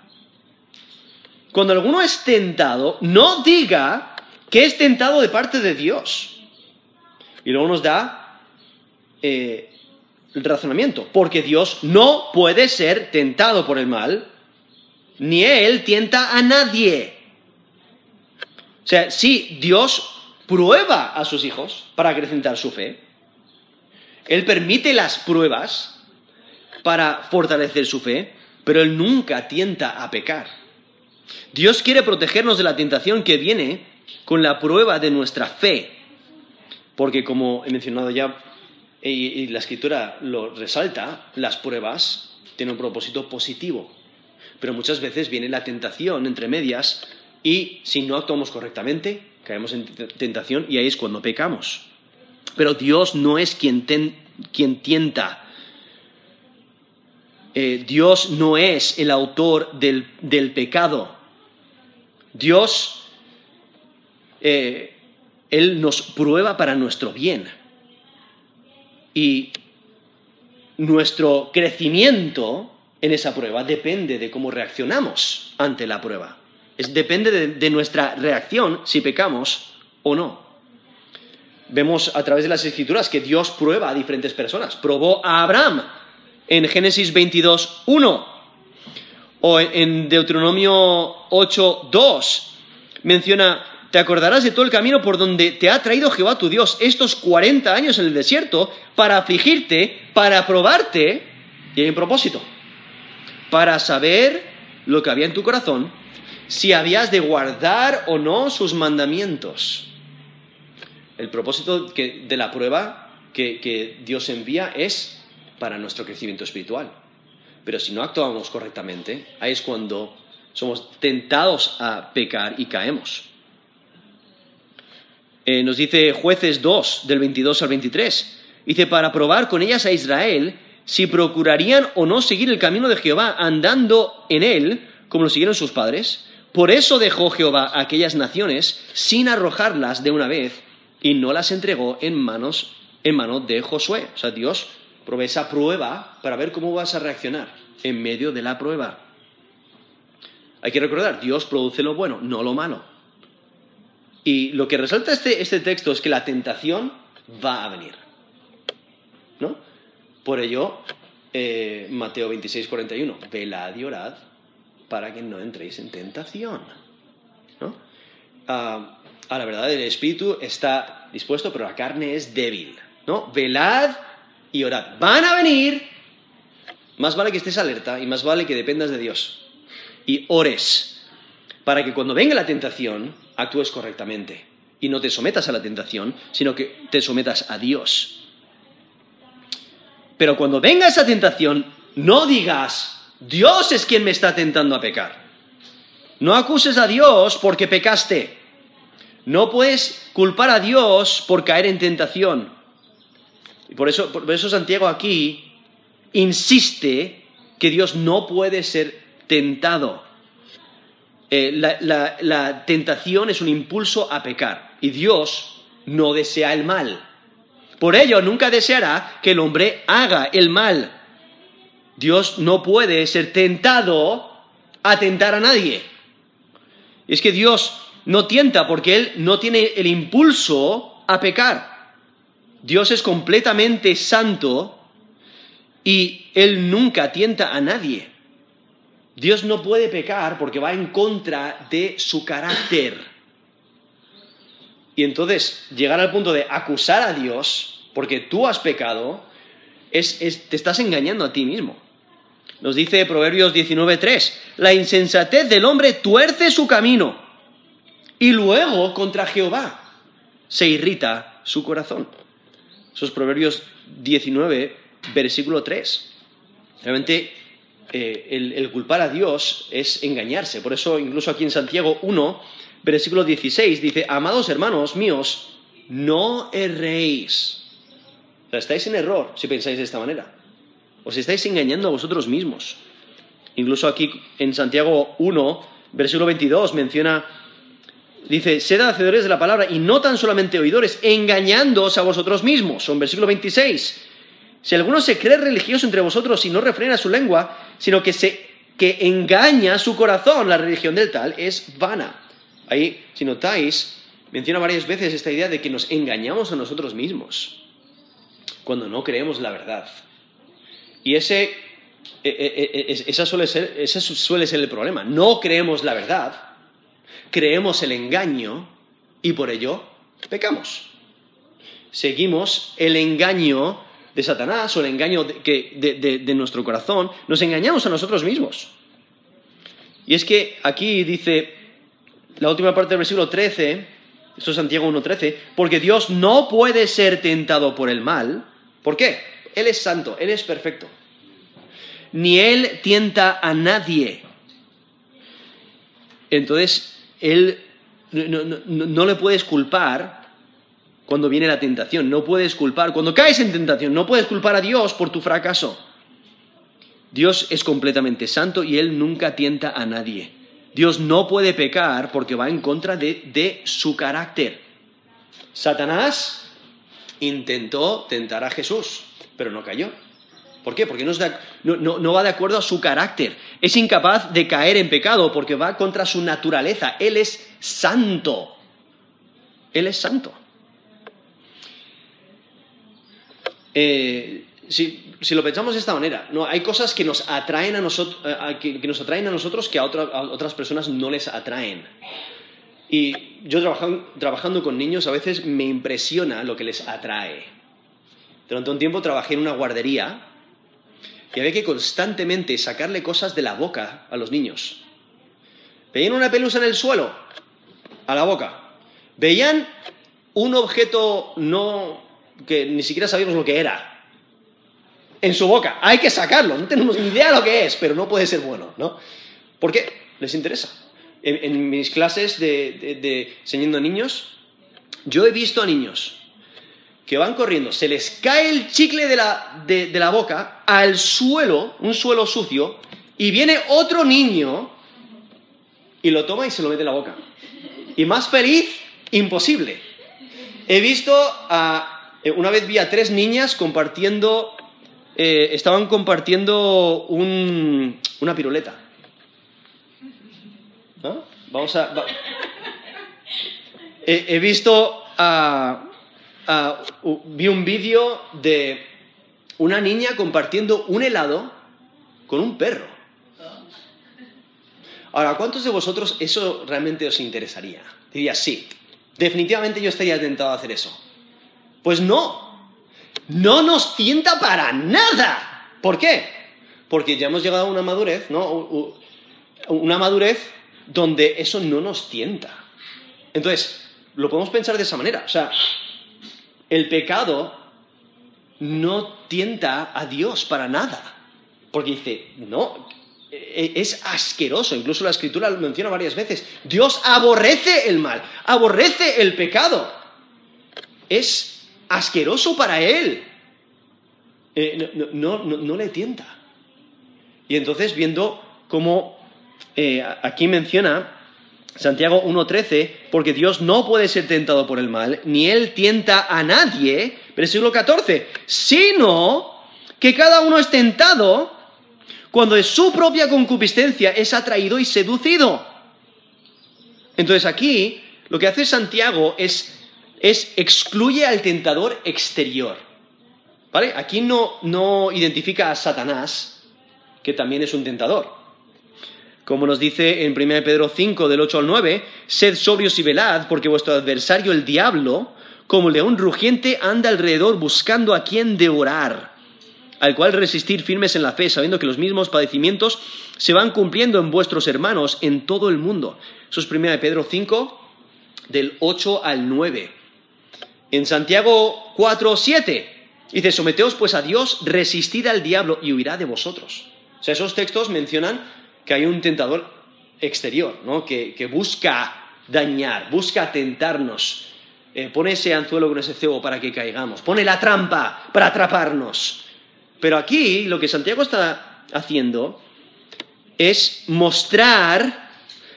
cuando alguno es tentado, no diga que es tentado de parte de Dios. Y luego nos da eh, el razonamiento, porque Dios no puede ser tentado por el mal, ni Él tienta a nadie. O sea, si Dios prueba a sus hijos para acrecentar su fe, Él permite las pruebas para fortalecer su fe, pero Él nunca tienta a pecar. Dios quiere protegernos de la tentación que viene con la prueba de nuestra fe. Porque como he mencionado ya, y, la escritura lo resalta, las pruebas tienen un propósito positivo. Pero muchas veces viene la tentación entre medias y si no actuamos correctamente, caemos en tentación y ahí es cuando pecamos. Pero Dios no es quien, quien tienta, eh, Dios no es el autor del, del pecado. Dios, eh, Él nos prueba para nuestro bien. Y nuestro crecimiento en esa prueba depende de cómo reaccionamos ante la prueba. Depende de, de nuestra reacción si pecamos o no. Vemos a través de las escrituras que Dios prueba a diferentes personas. Probó a Abraham en Génesis 22, 1. O en Deuteronomio 8, 2 menciona, te acordarás de todo el camino por donde te ha traído Jehová tu Dios estos 40 años en el desierto para afligirte, para probarte, y hay un propósito, para saber lo que había en tu corazón, si habías de guardar o no sus mandamientos. El propósito de la prueba que Dios envía es para nuestro crecimiento espiritual. Pero si no actuamos correctamente, ahí es cuando somos tentados a pecar y caemos. Eh, nos dice jueces 2, del 22 al 23. Dice, para probar con ellas a Israel si procurarían o no seguir el camino de Jehová andando en él, como lo siguieron sus padres. Por eso dejó Jehová a aquellas naciones sin arrojarlas de una vez y no las entregó en manos en manos de Josué. O sea, Dios provee esa prueba para ver cómo vas a reaccionar en medio de la prueba. Hay que recordar, Dios produce lo bueno, no lo malo. Y lo que resalta este, este texto es que la tentación va a venir. ¿No? Por ello, eh, Mateo 26, 41, velad y orad para que no entréis en tentación. ¿No? Ah, a la verdad, el espíritu está dispuesto, pero la carne es débil. ¿No? Velad y orad. Van a venir. Más vale que estés alerta y más vale que dependas de Dios. Y ores para que cuando venga la tentación actúes correctamente. Y no te sometas a la tentación, sino que te sometas a Dios. Pero cuando venga esa tentación, no digas, Dios es quien me está tentando a pecar. No acuses a Dios porque pecaste. No puedes culpar a Dios por caer en tentación. Y por eso, por eso Santiago aquí insiste que Dios no puede ser tentado. Eh, la, la tentación es un impulso a pecar y Dios no desea el mal. Por ello, nunca deseará que el hombre haga el mal. Dios no puede ser tentado a tentar a nadie. Es que Dios no tienta porque Él no tiene el impulso a pecar. Dios es completamente santo y Él nunca tienta a nadie. Dios no puede pecar porque va en contra de su carácter. Y entonces llegar al punto de acusar a Dios porque tú has pecado, es, te estás engañando a ti mismo. Nos dice Proverbios 19.3, la insensatez del hombre tuerce su camino y luego contra Jehová se irrita su corazón. Esos Proverbios 19, versículo 3. Realmente eh, el, culpar a Dios es engañarse. Por eso incluso aquí en Santiago 1, versículo 16, dice, amados hermanos míos, no erréis. O sea, estáis en error si pensáis de esta manera. Os estáis engañando a vosotros mismos. Incluso aquí en Santiago 1, versículo 22, menciona, dice, sed hacedores de la palabra y no tan solamente oidores, engañándoos a vosotros mismos. Son versículo 26. Si alguno se cree religioso entre vosotros y no refrena su lengua, sino que, se, que engaña su corazón, la religión del tal es vana. Ahí, si notáis, menciona varias veces esta idea de que nos engañamos a nosotros mismos cuando no creemos la verdad. Y ese, e, e, e, esa suele ser, ese suele ser el problema. No creemos la verdad, creemos el engaño y por ello pecamos. Seguimos el engaño de Satanás o el engaño de, de, nuestro corazón, nos engañamos a nosotros mismos. Y es que aquí dice la última parte del versículo 13, esto es Santiago 1.13, porque Dios no puede ser tentado por el mal. ¿Por qué? Él es santo, Él es perfecto. Ni Él tienta a nadie. Entonces, Él no, no le puedes culpar cuando viene la tentación. No puedes culpar, cuando caes en tentación, no puedes culpar a Dios por tu fracaso. Dios es completamente santo y Él nunca tienta a nadie. Dios no puede pecar porque va en contra de, su carácter. Satanás intentó tentar a Jesús, pero no cayó. ¿Por qué? Porque no, va de acuerdo a su carácter. Es incapaz de caer en pecado porque va contra su naturaleza. Él es santo. Él es santo. Eh, si, lo pensamos de esta manera, no, hay cosas que nos atraen a, nosotros, eh, que, nos atraen a nosotros que a, otras personas no les atraen. Y yo trabajando, con niños a veces me impresiona lo que les atrae. Durante un tiempo trabajé en una guardería y había que constantemente sacarle cosas de la boca a los niños. Veían una pelusa en el suelo, a la boca. Veían un objeto no que ni siquiera sabíamos lo que era, en su boca. Hay que sacarlo. No tenemos ni idea de lo que es, pero no puede ser bueno, ¿no? ¿Por qué? Les interesa. En, mis clases de, de, enseñando a niños, yo he visto a niños que van corriendo, se les cae el chicle de la, de la boca al suelo, un suelo sucio, y viene otro niño y lo toma y se lo mete en la boca. Y más feliz, imposible. He visto a, una vez vi a tres niñas compartiendo eh, estaban compartiendo una piruleta. ¿No? Vamos a... he, visto... vi un vídeo de una niña compartiendo un helado con un perro. Ahora, ¿cuántos de vosotros eso realmente os interesaría? Diría, sí, definitivamente yo estaría tentado a hacer eso. Pues no, no nos tienta para nada. ¿Por qué? Porque ya hemos llegado a una madurez, ¿no? Una madurez donde eso no nos tienta. Entonces, lo podemos pensar de esa manera. O sea, el pecado no tienta a Dios para nada. Porque dice, no, e, es asqueroso. Incluso la escritura lo menciona varias veces. Dios aborrece el mal, aborrece el pecado. Es asqueroso para él. Eh, no, le tienta. Y entonces, viendo cómo eh, aquí menciona Santiago 1.13, porque Dios no puede ser tentado por el mal, ni él tienta a nadie, versículo 14, sino que cada uno es tentado cuando de su propia concupiscencia es atraído y seducido. Entonces aquí lo que hace Santiago es es excluye al tentador exterior. ¿Vale? Aquí no, no identifica a Satanás, que también es un tentador. Como nos dice en 1 Pedro 5, del 8 al 9, sed sobrios y velad, porque vuestro adversario el diablo, como león rugiente, anda alrededor buscando a quien devorar, al cual resistir firmes en la fe, sabiendo que los mismos padecimientos se van cumpliendo en vuestros hermanos en todo el mundo. Eso es 1 Pedro 5, del 8 al 9. En Santiago 4, 7 dice, someteos pues a Dios, resistid al diablo y huirá de vosotros. O sea, esos textos mencionan que hay un tentador exterior, ¿no? que, busca dañar, busca tentarnos. Eh, pone ese anzuelo con ese cebo para que caigamos, pone la trampa para atraparnos. Pero aquí lo que Santiago está haciendo es mostrar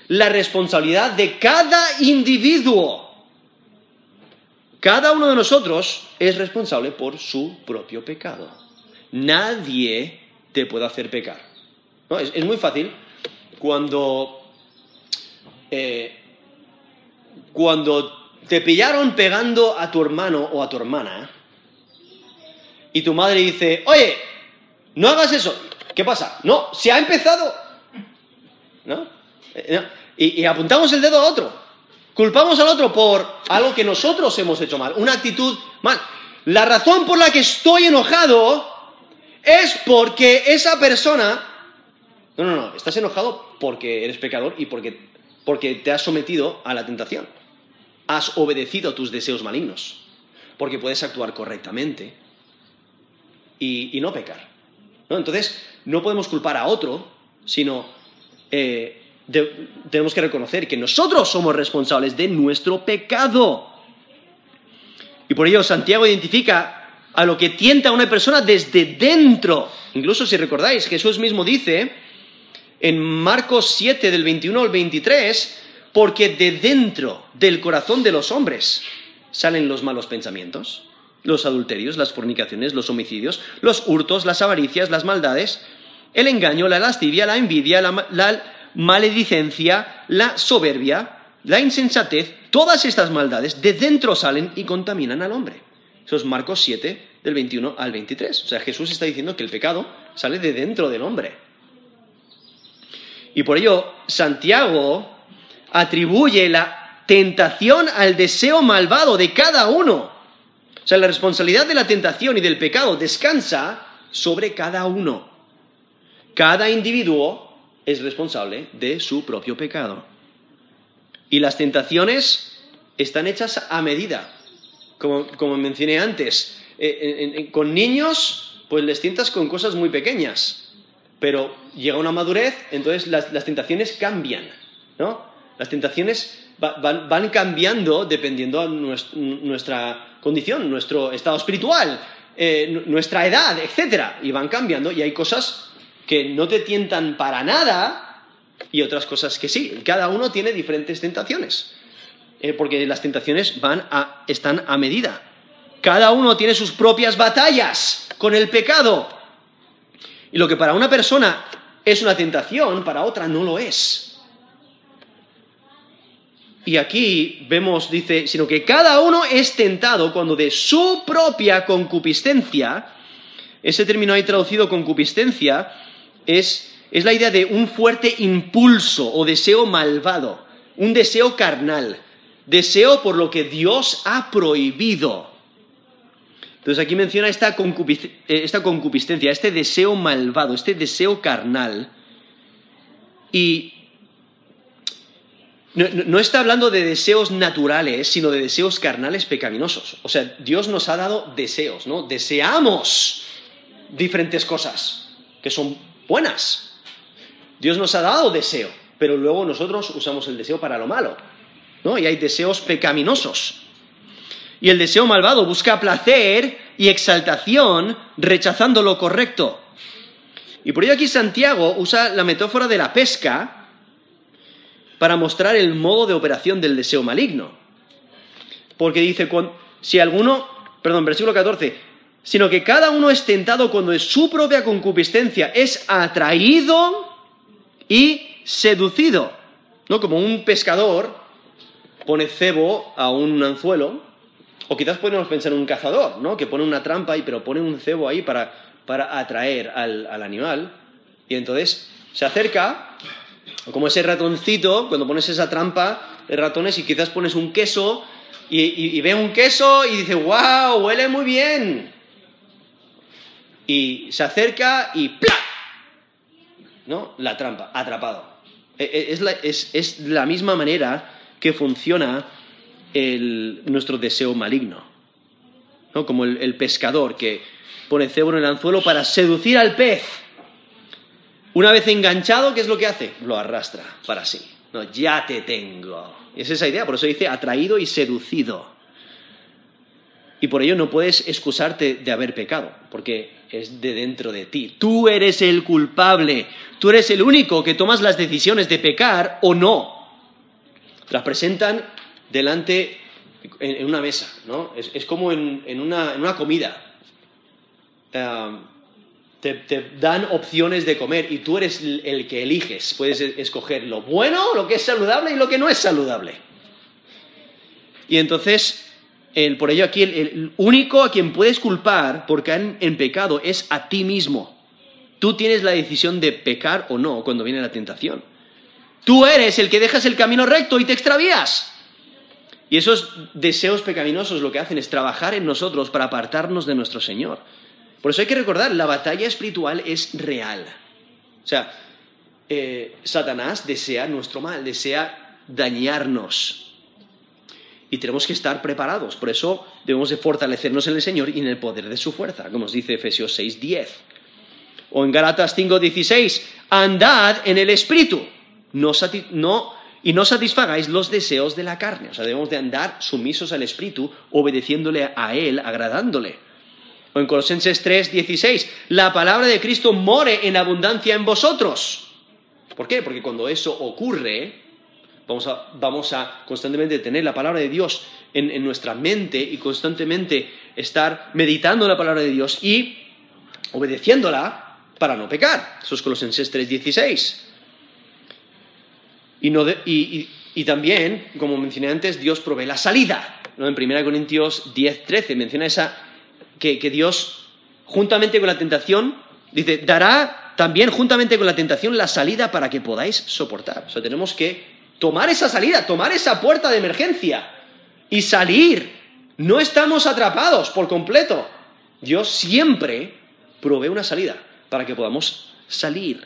la responsabilidad de cada individuo cada uno de nosotros es responsable por su propio pecado. Nadie te puede hacer pecar. Es, muy fácil cuando, eh, cuando te pillaron pegando a tu hermano o a tu hermana y tu madre dice, oye, no hagas eso. ¿Qué pasa? No, se ha empezado. ¿No? Eh, y apuntamos el dedo a otro. Culpamos al otro por algo que nosotros hemos hecho mal, una actitud mal. La razón por la que estoy enojado es porque esa persona... No, no, no, estás enojado porque eres pecador y porque, porque te has sometido a la tentación. Has obedecido tus deseos malignos. Porque puedes actuar correctamente y, no pecar. ¿no? Entonces, no podemos culpar a otro, sino eh, tenemos que reconocer que nosotros somos responsables de nuestro pecado. Y por ello Santiago identifica a lo que tienta a una persona desde dentro. Incluso si recordáis, Jesús mismo dice en Marcos 7 del 21 al 23, porque de dentro del corazón de los hombres salen los malos pensamientos, los adulterios, las fornicaciones, los homicidios, los hurtos, las avaricias, las maldades, el engaño, la lascivia, la envidia, la, la maledicencia, la soberbia, la insensatez, todas estas maldades de dentro salen y contaminan al hombre. Eso es Marcos 7, del 21 al 23. O sea, Jesús está diciendo que el pecado sale de dentro del hombre. Y por ello, Santiago atribuye la tentación al deseo malvado de cada uno. O sea, la responsabilidad de la tentación y del pecado descansa sobre cada uno. Cada individuo es responsable de su propio pecado. Y las tentaciones están hechas a medida. Como, mencioné antes, eh, con niños, pues les tientas con cosas muy pequeñas. Pero llega una madurez, entonces las, tentaciones cambian, ¿no? Las tentaciones van, cambiando dependiendo de nuestra condición, nuestro estado espiritual, eh, nuestra edad, etc. Y van cambiando y hay cosas que no te tientan para nada y otras cosas que sí. Cada uno tiene diferentes tentaciones, eh, porque las tentaciones van a, están a medida. Cada uno tiene sus propias batallas con el pecado. Y lo que para una persona es una tentación, para otra no lo es. Y aquí vemos, dice, sino que cada uno es tentado cuando de su propia concupiscencia, ese término ahí traducido concupiscencia, es, es la idea de un fuerte impulso o deseo malvado, un deseo carnal, deseo por lo que Dios ha prohibido. Entonces aquí menciona esta, eh, esta concupiscencia, este deseo malvado, este deseo carnal. Y no, no, está hablando de deseos naturales, sino de deseos carnales pecaminosos. O sea, Dios nos ha dado deseos, ¿no? Deseamos diferentes cosas que son buenas. Dios nos ha dado deseo, pero luego nosotros usamos el deseo para lo malo, ¿no? Y hay deseos pecaminosos. Y el deseo malvado busca placer y exaltación rechazando lo correcto. Y por ello aquí Santiago usa la metáfora de la pesca para mostrar el modo de operación del deseo maligno. Porque dice, si alguno, perdón, versículo 14, sino que cada uno es tentado cuando de su propia concupiscencia es atraído y seducido. ¿No? Como un pescador pone cebo a un anzuelo, o quizás podemos pensar en un cazador, ¿no? Que pone una trampa, y, pero pone un cebo ahí para, atraer al, animal, y entonces se acerca, como ese ratoncito, cuando pones esa trampa de ratones y quizás pones un queso, y, y ve un queso y dice, wow, huele muy bien y se acerca y ¡plá! ¿No? La trampa, atrapado. E, e, es la, es, la misma manera que funciona nuestro deseo maligno. ¿no? Como el, pescador que pone cebo en el anzuelo para seducir al pez. Una vez enganchado, ¿qué es lo que hace? Lo arrastra para sí. No, ya te tengo. Es esa idea, por eso dice atraído y seducido. Y por ello no puedes excusarte de haber pecado, porque es de dentro de ti. Tú eres el culpable. Tú eres el único que tomas las decisiones de pecar o no. Las presentan delante en, una mesa, ¿no? Es, como en, una, comida. te, te, dan opciones de comer y tú eres el que eliges. Puedes escoger lo bueno, lo que es saludable y lo que no es saludable. Y entonces por ello aquí el, único a quien puedes culpar porque han en pecado es a ti mismo. Tú tienes la decisión de pecar o no cuando viene la tentación. Tú eres el que dejas el camino recto y te extravías. Y esos deseos pecaminosos lo que hacen es trabajar en nosotros para apartarnos de nuestro Señor. Por eso hay que recordar, la batalla espiritual es real. O sea, eh, Satanás desea nuestro mal, desea dañarnos y tenemos que estar preparados. Por eso debemos de fortalecernos en el Señor y en el poder de su fuerza, como nos dice Efesios 6:10. O en Galatas 5:16, andad en el Espíritu y no satisfagáis los deseos de la carne. O sea, debemos de andar sumisos al Espíritu, obedeciéndole a Él, agradándole. O en Colosenses 3, 16, la palabra de Cristo more en abundancia en vosotros. ¿Por qué? Porque cuando eso ocurre, vamos a, vamos a constantemente tener la palabra de Dios en, en nuestra mente y constantemente estar meditando la palabra de Dios y obedeciéndola para no pecar. Eso es Colosenses 3, 16. Y, no y- y- también, como mencioné antes, Dios provee la salida. ¿no? En 1 Corintios 10, 13 menciona esa, que, que Dios, juntamente con la tentación, dice, dará también juntamente con la tentación la salida para que podáis soportar. O sea, tenemos que tomar esa salida, tomar esa puerta de emergencia y salir. No estamos atrapados por completo. Dios siempre provee una salida para que podamos salir.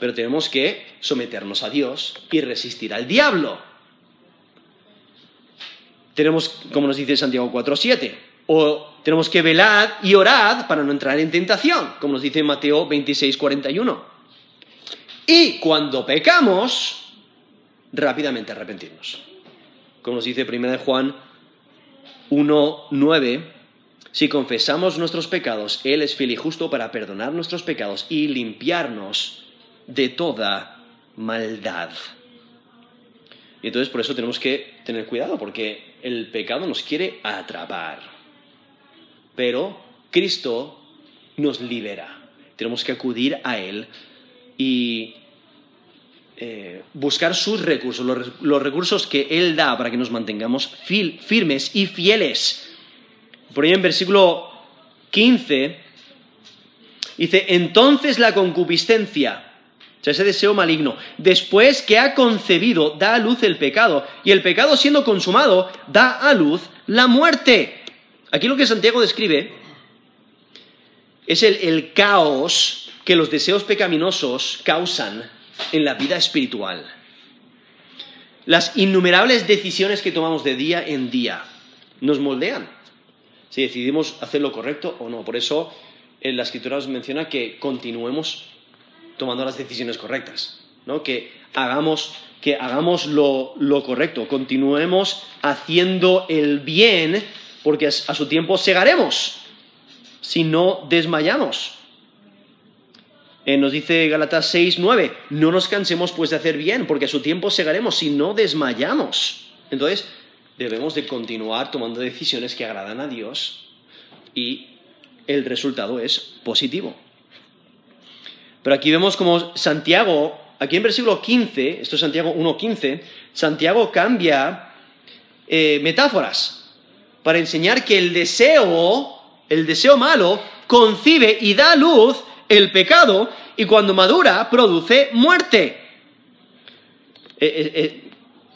Pero tenemos que someternos a Dios y resistir al diablo. Tenemos, como nos dice Santiago 4.7, o tenemos que velad y orad para no entrar en tentación, como nos dice Mateo 26.41. Y cuando pecamos, rápidamente arrepentirnos. Como nos dice 1 Juan 1.9, si confesamos nuestros pecados, Él es fiel y justo para perdonar nuestros pecados y limpiarnos de toda maldad. Y entonces por eso tenemos que tener cuidado, porque el pecado nos quiere atrapar. Pero Cristo nos libera. Tenemos que acudir a Él y eh, buscar sus recursos, los, re- los recursos que Él da para que nos mantengamos firmes y fieles. Por ahí en versículo 15 dice, entonces la concupiscencia, o sea, ese deseo maligno, después que ha concebido, da a luz el pecado, y el pecado siendo consumado, da a luz la muerte. Aquí lo que Santiago describe es el, el caos que los deseos pecaminosos causan en la vida espiritual. Las innumerables decisiones que tomamos de día en día nos moldean si decidimos hacer lo correcto o no. Por eso en la escritura nos menciona que continuemos tomando las decisiones correctas, ¿no? que hagamos, que hagamos lo, lo correcto, continuemos haciendo el bien, porque a su tiempo segaremos si no desmayamos. Eh, nos dice Galatas 6, 9, no nos cansemos pues de hacer bien, porque a su tiempo segaremos si no desmayamos. Entonces, debemos de continuar tomando decisiones que agradan a Dios y el resultado es positivo. Pero aquí vemos como Santiago, aquí en versículo 15, esto es Santiago 1.15, Santiago cambia eh, metáforas para enseñar que el deseo, el deseo malo, concibe y da luz el pecado y cuando madura produce muerte. Eh, eh, eh,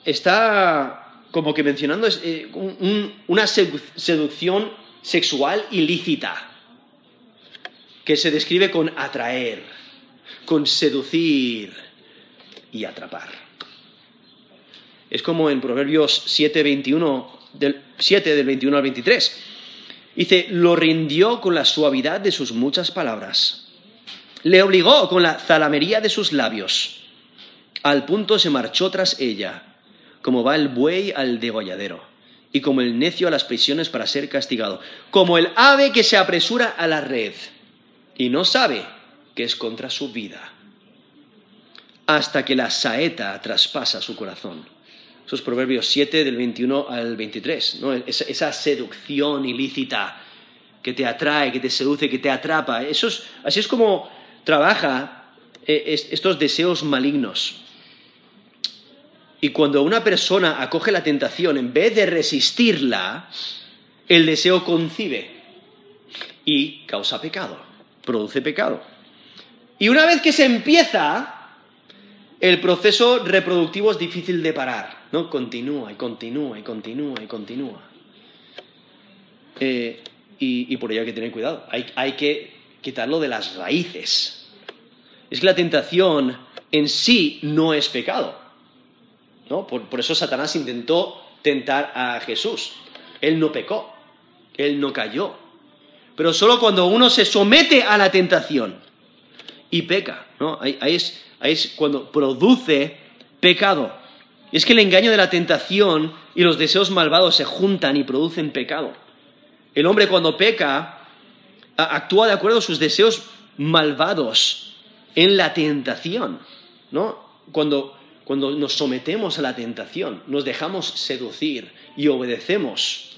está como que mencionando una sedu- seducción sexual ilícita que se describe con atraer, con seducir y atrapar. Es como en Proverbios 7, 21, del, 7 del 21 al 23. Dice, lo rindió con la suavidad de sus muchas palabras. Le obligó con la zalamería de sus labios. Al punto se marchó tras ella, como va el buey al degolladero, y como el necio a las prisiones para ser castigado, como el ave que se apresura a la red y no sabe que es contra su vida, hasta que la saeta traspasa su corazón. Eso es Proverbios 7 del 21 al 23, ¿no? esa, esa seducción ilícita que te atrae, que te seduce, que te atrapa. Eso es- así es como trabaja eh, es- estos deseos malignos. Y cuando una persona acoge la tentación, en vez de resistirla, el deseo concibe y causa pecado, produce pecado. Y una vez que se empieza, el proceso reproductivo es difícil de parar, ¿no? Continúa y continúa y continúa y continúa. Eh, y, y por ello hay que tener cuidado, hay, hay que quitarlo de las raíces. Es que la tentación en sí no es pecado. ¿no? Por, por eso Satanás intentó tentar a Jesús. Él no pecó, él no cayó. Pero solo cuando uno se somete a la tentación y peca, ¿no? Ahí, ahí es, ahí es cuando produce pecado. Es que el engaño de la tentación y los deseos malvados se juntan y producen pecado. El hombre cuando peca actúa de acuerdo a sus deseos malvados en la tentación, ¿no? Cuando, cuando nos sometemos a la tentación, nos dejamos seducir y obedecemos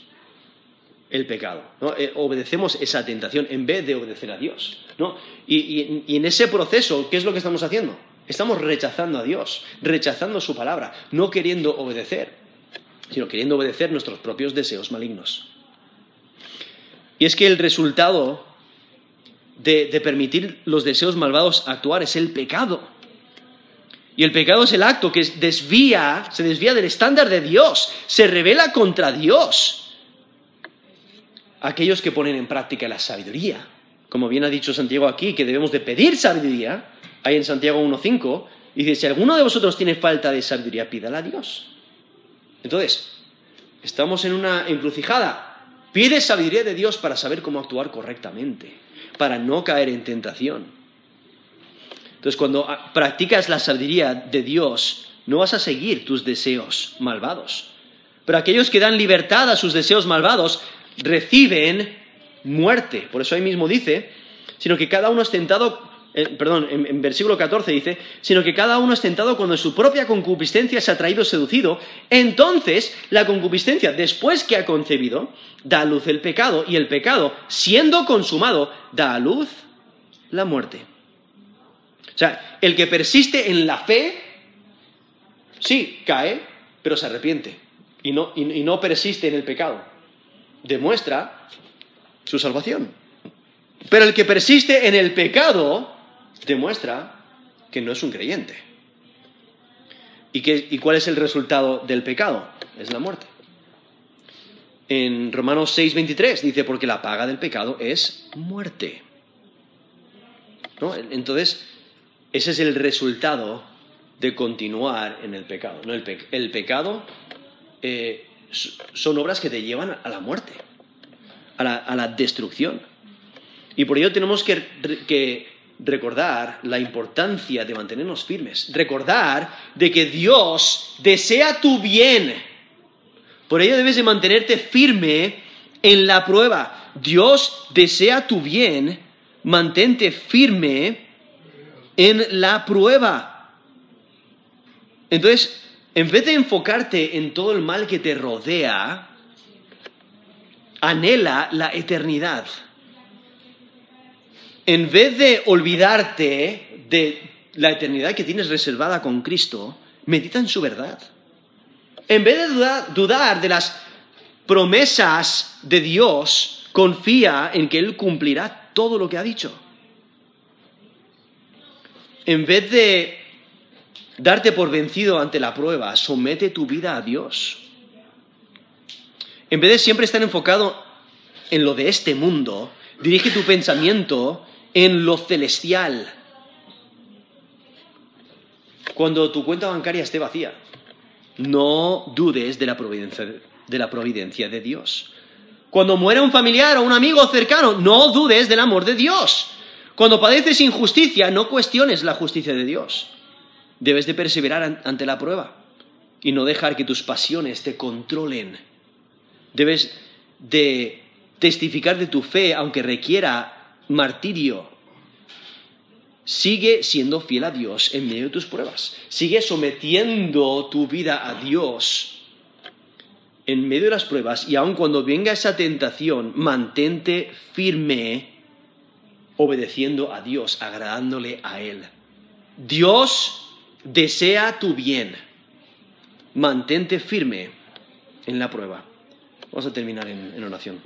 el pecado, ¿no? Eh, obedecemos esa tentación en vez de obedecer a Dios. ¿no? Y, y en ese proceso, ¿qué es lo que estamos haciendo? Estamos rechazando a Dios, rechazando su palabra, no queriendo obedecer, sino queriendo obedecer nuestros propios deseos malignos. Y es que el resultado de, permitir los deseos malvados actuar es el pecado. Y el pecado es el acto que desvía, se desvía del estándar de Dios, se revela contra Dios. Aquellos que ponen en práctica la sabiduría, como bien ha dicho Santiago aquí, que debemos de pedir sabiduría, hay en Santiago 1.5, dice, si alguno de vosotros tiene falta de sabiduría, pídala a Dios. Entonces, estamos en una encrucijada. Pide sabiduría de Dios para saber cómo actuar correctamente, para no caer en tentación. Entonces, cuando practicas la sabiduría de Dios, no vas a seguir tus deseos malvados. Pero aquellos que dan libertad a sus deseos malvados reciben muerte. Por eso ahí mismo dice, sino que cada uno es tentado perdón, en, versículo 14 dice, sino que cada uno es tentado cuando su propia concupiscencia se ha traído seducido, entonces la concupiscencia, después que ha concebido, da a luz el pecado, y el pecado, siendo consumado, da a luz la muerte. O sea, el que persiste en la fe, sí, cae, pero se arrepiente, y no, y no persiste en el pecado. Demuestra su salvación. Pero el que persiste en el pecado, demuestra que no es un creyente. ¿Y, cuál es el resultado del pecado? Es la muerte. En Romanos 6:23 dice, porque la paga del pecado es muerte. Entonces, ese es el resultado de continuar en el pecado. ¿no? El, pecado eh, son obras que te llevan a la muerte, a la, destrucción. Y por ello tenemos que recordar la importancia de mantenernos firmes, recordar de que Dios desea tu bien. Por ello debes de mantenerte firme en la prueba. Dios desea tu bien, mantente firme en la prueba. Entonces, en vez de enfocarte en todo el mal que te rodea, anhela la eternidad en vez de olvidarte de la eternidad que tienes reservada con Cristo, medita en su verdad. En vez de dudar, de las promesas de Dios, confía en que Él cumplirá todo lo que ha dicho. En vez de darte por vencido ante la prueba, somete tu vida a Dios. En vez de siempre estar enfocado en lo de este mundo, dirige tu pensamiento en lo celestial. Cuando tu cuenta bancaria esté vacía, no dudes de la providencia de, Dios. Cuando muera un familiar o un amigo cercano, no dudes del amor de Dios. Cuando padeces injusticia, no cuestiones la justicia de Dios. Debes de perseverar ante la prueba y no dejar que tus pasiones te controlen. Debes de testificar de tu fe, aunque requiera martirio. Sigue siendo fiel a Dios en medio de tus pruebas. Sigue sometiendo tu vida a Dios en medio de las pruebas y aun cuando venga esa tentación, mantente firme obedeciendo a Dios, agradándole a Él. Dios desea tu bien. Mantente firme en la prueba. Vamos a terminar en, en oración.